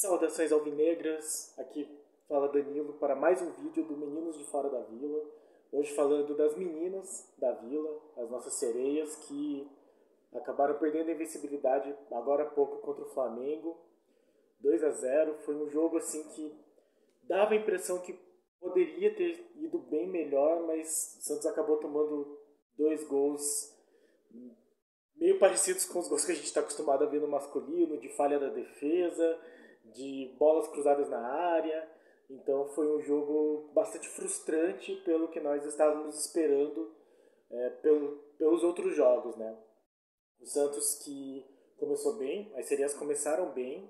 Saudações alvinegras, aqui fala Danilo para mais um vídeo do Meninos de Fora da Vila. Hoje falando das meninas da vila, as nossas sereias que acabaram perdendo a invencibilidade agora há pouco contra o Flamengo. 2 a 0 foi um jogo assim que dava a impressão que poderia ter ido bem melhor, mas o Santos acabou tomando dois gols meio parecidos com os gols que a gente está acostumado a ver no masculino, de falha da defesa, de bolas cruzadas na área. Então foi um jogo bastante frustrante pelo que nós estávamos esperando é, pelo, pelos outros jogos, né? O Santos que começou bem, as serias começaram bem,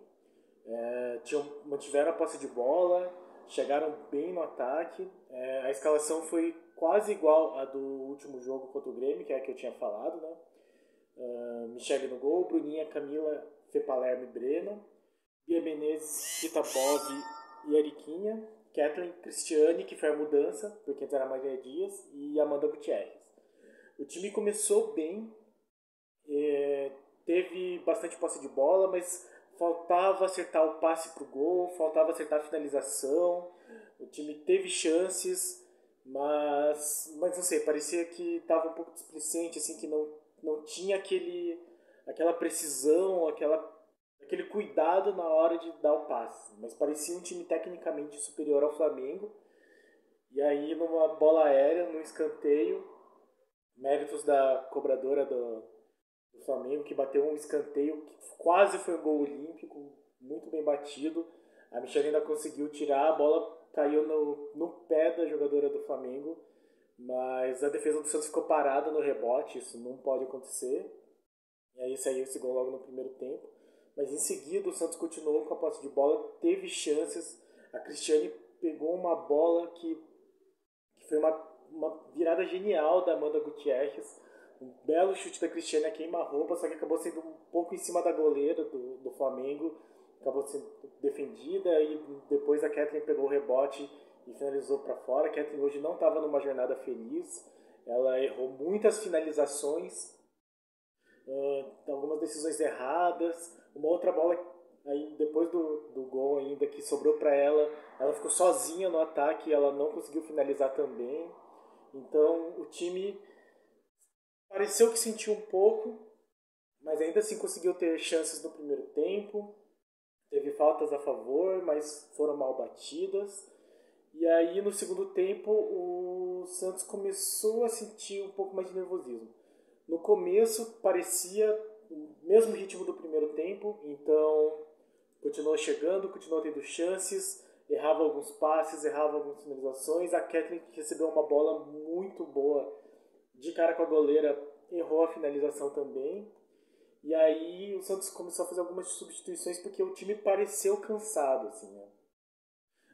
é, tinham, mantiveram a posse de bola, chegaram bem no ataque. É, a escalação foi quase igual à do último jogo contra o Grêmio, que é a que eu tinha falado, né? Uh, Michele no gol, Bruninha, Camila, Fê Palermo e Breno, Bia Menezes, Rita Bob e Ariquinha, Kathleen Cristiane, que foi a mudança, porque antes era Maria Dias, e Amanda Gutierrez. O time começou bem, é, teve bastante posse de bola, mas faltava acertar o passe para o gol, faltava acertar a finalização. O time teve chances, mas, mas não sei, parecia que estava um pouco displicente, assim, que não, não tinha aquele, aquela precisão, aquela aquele cuidado na hora de dar o passe. Mas parecia um time tecnicamente superior ao Flamengo. E aí, numa bola aérea, no escanteio, méritos da cobradora do, do Flamengo, que bateu um escanteio que quase foi um gol olímpico, muito bem batido. A Michelle ainda conseguiu tirar, a bola caiu no, no pé da jogadora do Flamengo, mas a defesa do Santos ficou parada no rebote, isso não pode acontecer. E aí saiu esse gol logo no primeiro tempo. Mas em seguida o Santos continuou com a posse de bola, teve chances. A Cristiane pegou uma bola que, que foi uma, uma virada genial da Amanda Gutierrez. Um belo chute da Cristiane a queima-roupa, só que acabou sendo um pouco em cima da goleira do, do Flamengo. Acabou sendo defendida e depois a Kathleen pegou o rebote e finalizou para fora. A Kathleen hoje não estava numa jornada feliz. Ela errou muitas finalizações, algumas decisões erradas. Uma outra bola aí depois do, do gol ainda que sobrou para ela, ela ficou sozinha no ataque, ela não conseguiu finalizar também. Então o time pareceu que sentiu um pouco, mas ainda assim conseguiu ter chances no primeiro tempo. Teve faltas a favor, mas foram mal batidas. E aí no segundo tempo o Santos começou a sentir um pouco mais de nervosismo. No começo parecia o mesmo ritmo do primeiro tempo, então continuou chegando, continuou tendo chances, errava alguns passes, errava algumas finalizações. A Kathleen recebeu uma bola muito boa de cara com a goleira, errou a finalização também. E aí o Santos começou a fazer algumas substituições porque o time pareceu cansado, assim, né?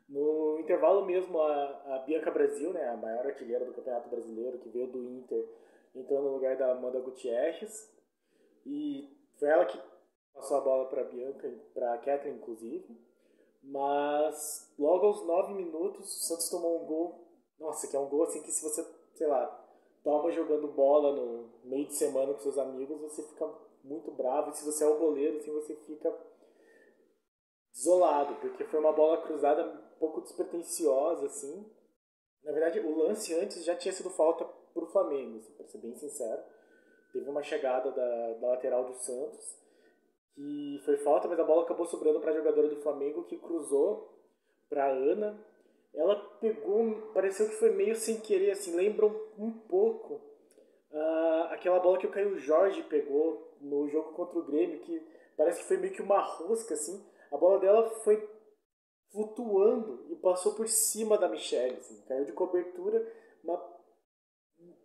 No intervalo mesmo, a, a Bianca Brasil, né, a maior artilheira do Campeonato Brasileiro, que veio do Inter, entrou no lugar da Amanda Gutierrez. E foi ela que passou a bola para Bianca, para Kathleen inclusive. Mas logo aos 9 minutos, o Santos tomou um gol. Nossa, que é um gol assim que se você, sei lá, toma jogando bola no meio de semana com seus amigos, você fica muito bravo. E se você é o goleiro, assim, você fica desolado, porque foi uma bola cruzada um pouco despretensiosa, assim. Na verdade, o lance antes já tinha sido falta pro Flamengo, assim, para ser bem sincero teve uma chegada da, da lateral do Santos que foi falta, mas a bola acabou sobrando para a jogadora do Flamengo que cruzou para Ana. Ela pegou, pareceu que foi meio sem querer, assim, lembra um, pouco uh, aquela bola que o Caio Jorge pegou no jogo contra o Grêmio, que parece que foi meio que uma rosca, assim. A bola dela foi flutuando e passou por cima da Michelle, assim, caiu de cobertura, uma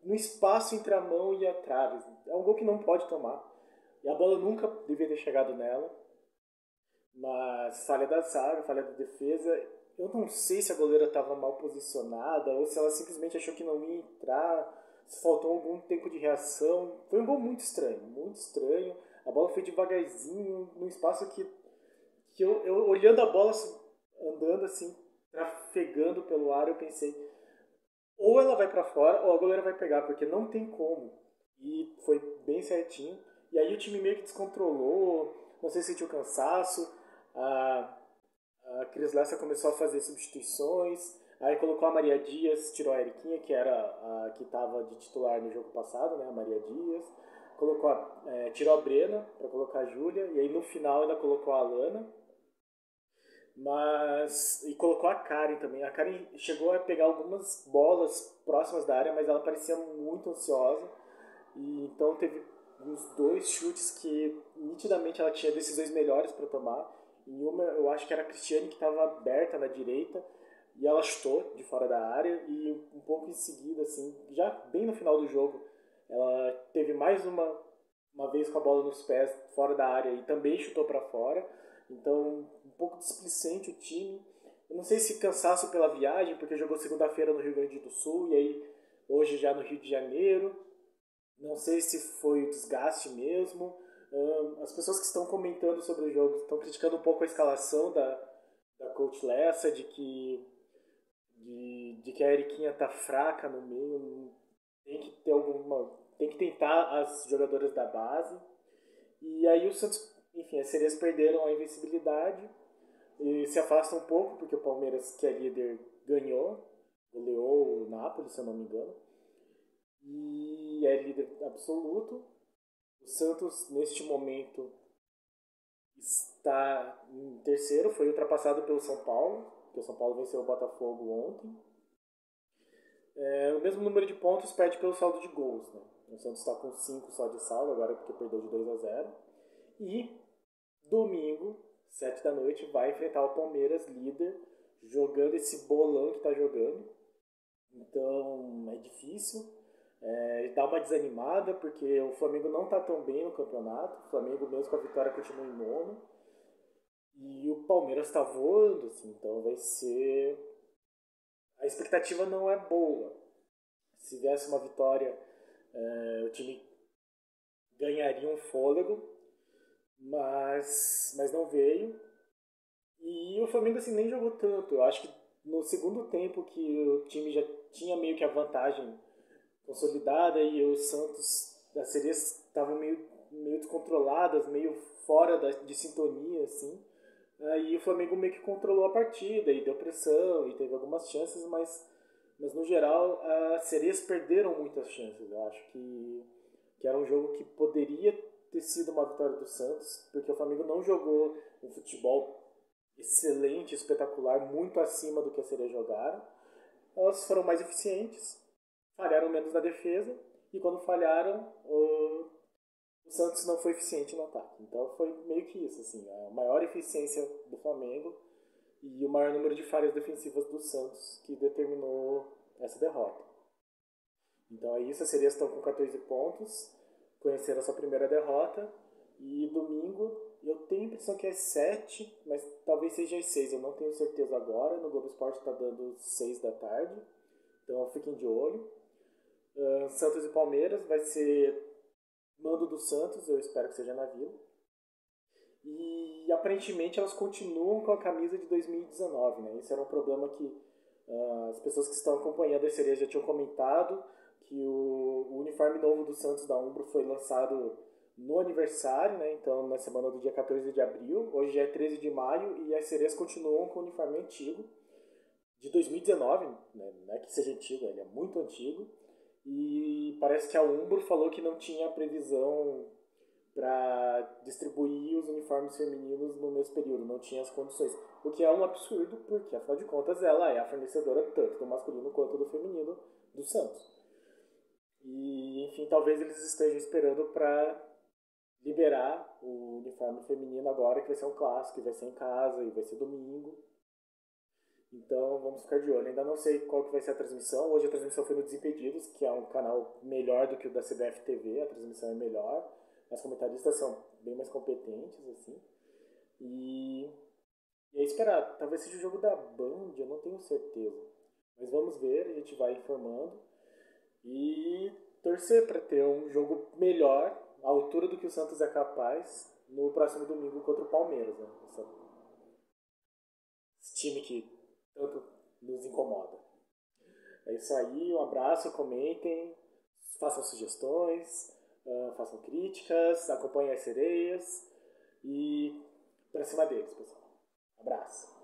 no espaço entre a mão e a trave. É um gol que não pode tomar. E a bola nunca devia ter chegado nela. Mas falha da zaga, falha da defesa. Eu não sei se a goleira estava mal posicionada ou se ela simplesmente achou que não ia entrar, se faltou algum tempo de reação. Foi um gol muito estranho, muito estranho. A bola foi devagarzinho, num espaço que, que eu, eu olhando a bola, andando assim, trafegando pelo ar, eu pensei, ou ela vai para fora ou a goleira vai pegar, porque não tem como. E foi bem certinho. E aí o time meio que descontrolou, não sei se sentiu cansaço. A, a Cris Lessa começou a fazer substituições, aí colocou a Maria Dias, tirou a Eriquinha, que era a que estava de titular no jogo passado, né, a Maria Dias, colocou a, é, tirou a Brena para colocar a Júlia, e aí no final ainda colocou a Alana, mas e colocou a Karen também. A Karen chegou a pegar algumas bolas próximas da área, mas ela parecia muito ansiosa. E então teve uns dois chutes que nitidamente ela tinha decisões melhores para tomar. Em uma, eu acho que era a Cristiane que estava aberta na direita e ela chutou de fora da área e um pouco em seguida assim, já bem no final do jogo, ela teve mais uma uma vez com a bola nos pés fora da área e também chutou para fora. Então, um pouco displicente o time. Eu não sei se cansaço pela viagem, porque jogou segunda-feira no Rio Grande do Sul e aí hoje já no Rio de Janeiro. Não sei se foi o desgaste mesmo. As pessoas que estão comentando sobre o jogo estão criticando um pouco a escalação da, da coach Lessa, de que, de, de que a Eriquinha tá fraca no meio. Tem que ter alguma. Tem que tentar as jogadoras da base. E aí o Santos enfim, as sereias perderam a invencibilidade e se afastam um pouco, porque o Palmeiras, que é líder, ganhou, goleou o Napoli, se eu não me engano, e é líder absoluto. O Santos, neste momento, está em terceiro, foi ultrapassado pelo São Paulo, porque o São Paulo venceu o Botafogo ontem. É, o mesmo número de pontos perde pelo saldo de gols. Né? O Santos está com 5 só de saldo, agora porque perdeu de 2 a 0. E domingo, 7 da noite, vai enfrentar o Palmeiras, líder, jogando esse bolão que está jogando. Então é difícil. É, dá uma desanimada porque o Flamengo não está tão bem no campeonato. O Flamengo, mesmo com a vitória, continua em nono. E o Palmeiras está voando, assim, então vai ser. A expectativa não é boa. Se viesse uma vitória, é, o time ganharia um fôlego, mas, mas não veio. E o Flamengo assim, nem jogou tanto. Eu acho que no segundo tempo que o time já tinha meio que a vantagem consolidada e os Santos das sereias estavam meio, meio descontroladas, meio fora da, de sintonia, assim. Aí o Flamengo meio que controlou a partida e deu pressão e teve algumas chances, mas, mas no geral as sereias perderam muitas chances. Eu acho que, que era um jogo que poderia ter sido uma vitória do Santos, porque o Flamengo não jogou um futebol excelente, espetacular, muito acima do que a Sereia jogaram. Elas foram mais eficientes, falharam menos na defesa, e quando falharam, o, o Santos não foi eficiente no ataque. Então foi meio que isso, assim, a maior eficiência do Flamengo e o maior número de falhas defensivas do Santos que determinou essa derrota. Então é isso, as Sereias estão com 14 pontos, conheceram a sua primeira derrota. E domingo, eu tenho a impressão que é 7, mas talvez seja às 6, eu não tenho certeza agora. No Globo Esporte está dando 6 da tarde, então fiquem de olho. Uh, Santos e Palmeiras vai ser mando do Santos, eu espero que seja na Vila. E aparentemente elas continuam com a camisa de 2019, né? Esse era um problema que uh, as pessoas que estão acompanhando a sereia já tinham comentado que o, o uniforme novo do Santos da Umbro foi lançado no aniversário, né? Então, na semana do dia 14 de abril. Hoje é 13 de maio e as sereias continuam com o uniforme antigo de 2019, né? Não é que seja antigo, ele é muito antigo. E parece que a Umbro falou que não tinha previsão para distribuir os uniformes femininos no mesmo período, não tinha as condições. O que é um absurdo, porque afinal de contas ela é a fornecedora tanto do masculino quanto do feminino do Santos. E, enfim, talvez eles estejam esperando para liberar o uniforme feminino agora, que vai ser um clássico, vai ser em casa e vai ser domingo. Então vamos ficar de olho. Ainda não sei qual que vai ser a transmissão. Hoje a transmissão foi no Desimpedidos, que é um canal melhor do que o da CBF TV, a transmissão é melhor. As comentaristas são bem mais competentes, assim. E, e é esperar. Talvez seja o jogo da Band, eu não tenho certeza. Mas vamos ver, a gente vai informando. E torcer para ter um jogo melhor, à altura do que o Santos é capaz, no próximo domingo contra o Palmeiras. Né? Esse time que tanto nos incomoda. É isso aí, um abraço, comentem, façam sugestões, uh, façam críticas, acompanhem as sereias e pra cima deles, pessoal. Abraço.